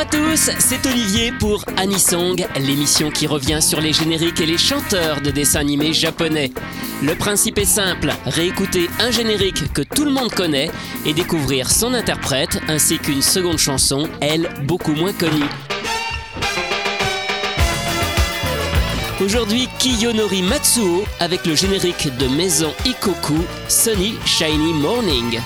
à tous, c'est Olivier pour Anisong, l'émission qui revient sur les génériques et les chanteurs de dessins animés japonais. Le principe est simple, réécouter un générique que tout le monde connaît et découvrir son interprète ainsi qu'une seconde chanson, elle beaucoup moins connue. Aujourd'hui, Kiyonori Matsuo avec le générique de Maison Ikoku, Sunny Shiny Morning.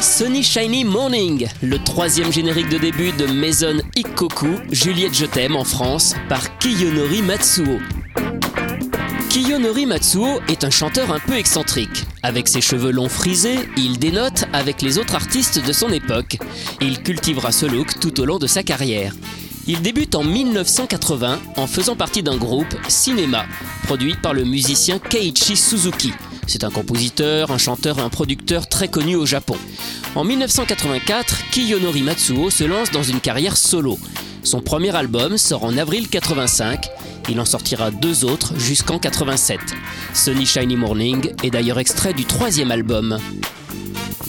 Sunny Shiny Morning, le troisième générique de début de Maison Ikoku, Juliette Je t'aime en France, par Kiyonori Matsuo. Kiyonori Matsuo est un chanteur un peu excentrique. Avec ses cheveux longs frisés, il dénote avec les autres artistes de son époque. Il cultivera ce look tout au long de sa carrière. Il débute en 1980 en faisant partie d'un groupe Cinéma, produit par le musicien Keiichi Suzuki. C'est un compositeur, un chanteur et un producteur très connu au Japon. En 1984, Kiyonori Matsuo se lance dans une carrière solo. Son premier album sort en avril 85. Il en sortira deux autres jusqu'en 87. Sunny Shiny Morning est d'ailleurs extrait du troisième album.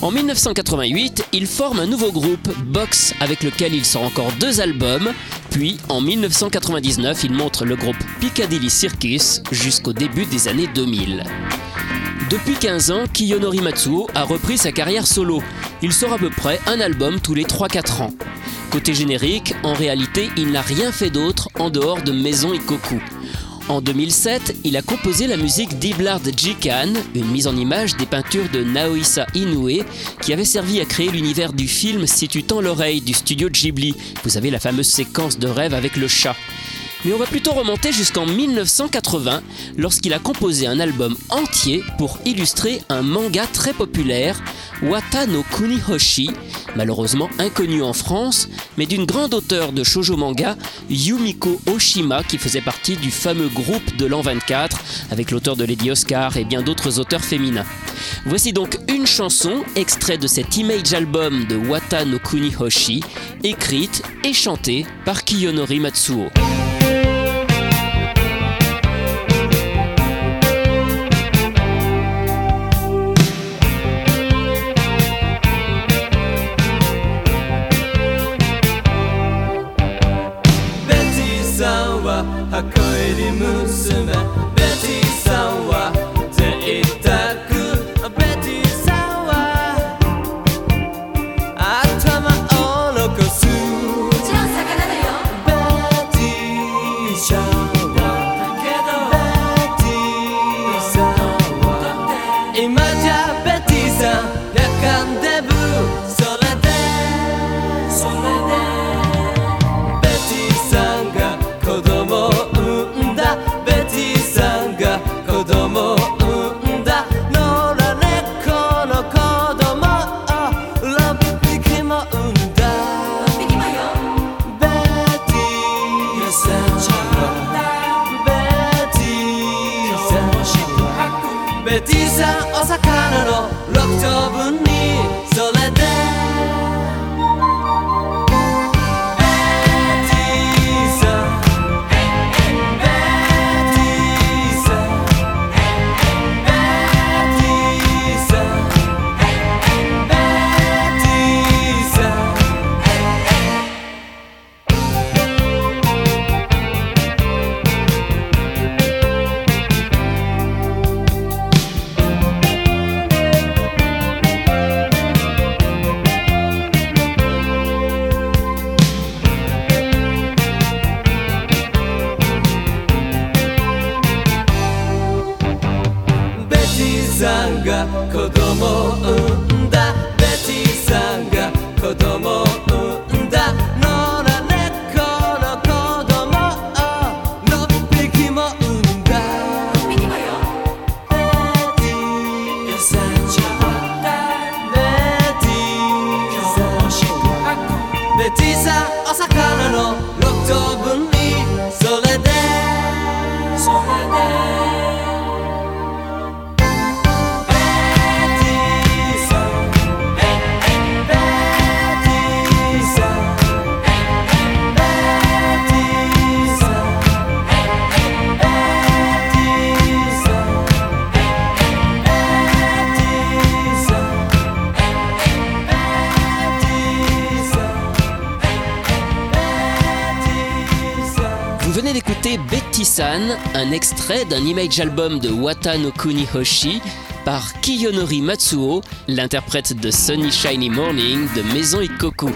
En 1988, il forme un nouveau groupe, Box, avec lequel il sort encore deux albums. Puis, en 1999, il montre le groupe Piccadilly Circus jusqu'au début des années 2000. Depuis 15 ans, Kiyonori Matsuo a repris sa carrière solo. Il sort à peu près un album tous les 3-4 ans. Côté générique, en réalité, il n'a rien fait d'autre en dehors de Maison Ikoku. En 2007, il a composé la musique d'Iblard Jikan, une mise en image des peintures de Naohisa Inoue, qui avait servi à créer l'univers du film Si tu l'oreille du studio Ghibli. Vous avez la fameuse séquence de rêve avec le chat. Mais on va plutôt remonter jusqu'en 1980, lorsqu'il a composé un album entier pour illustrer un manga très populaire, Wata no Kunihoshi, malheureusement inconnu en France, mais d'une grande auteure de shoujo manga, Yumiko Oshima, qui faisait partie du fameux groupe de l'an 24, avec l'auteur de Lady Oscar et bien d'autres auteurs féminins. Voici donc une chanson, extrait de cet image album de Wata no Kunihoshi, écrite et chantée par Kiyonori Matsuo. Sejak betisa, ya kanda. さんが子供を産んだ。ベティさんが子供を産んだ。野良猫の子供を6匹も産んだ。ベティさんベティさんベティさんお魚の6等分に。それでそれで。Betty-san, un extrait d'un image album de Wata no Kunihoshi par Kiyonori Matsuo, l'interprète de Sunny Shiny Morning de Maison Ikoku.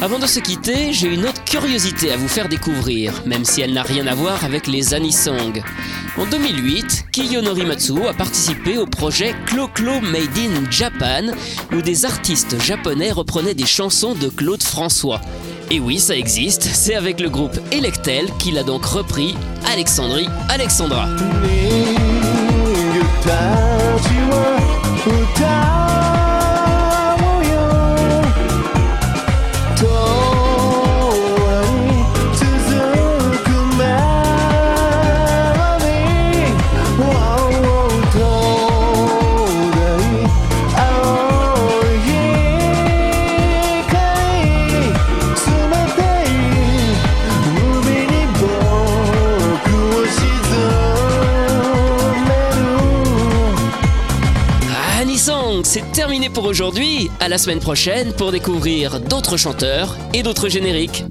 Avant de se quitter, j'ai une autre curiosité à vous faire découvrir, même si elle n'a rien à voir avec les anisong. En 2008, Kiyonori Matsuo a participé au projet Clo-Clo Made in Japan, où des artistes japonais reprenaient des chansons de Claude François. Et oui, ça existe, c'est avec le groupe Electel qu'il a donc repris Alexandrie Alexandra. Pour aujourd'hui. À la semaine prochaine pour découvrir d'autres chanteurs et d'autres génériques.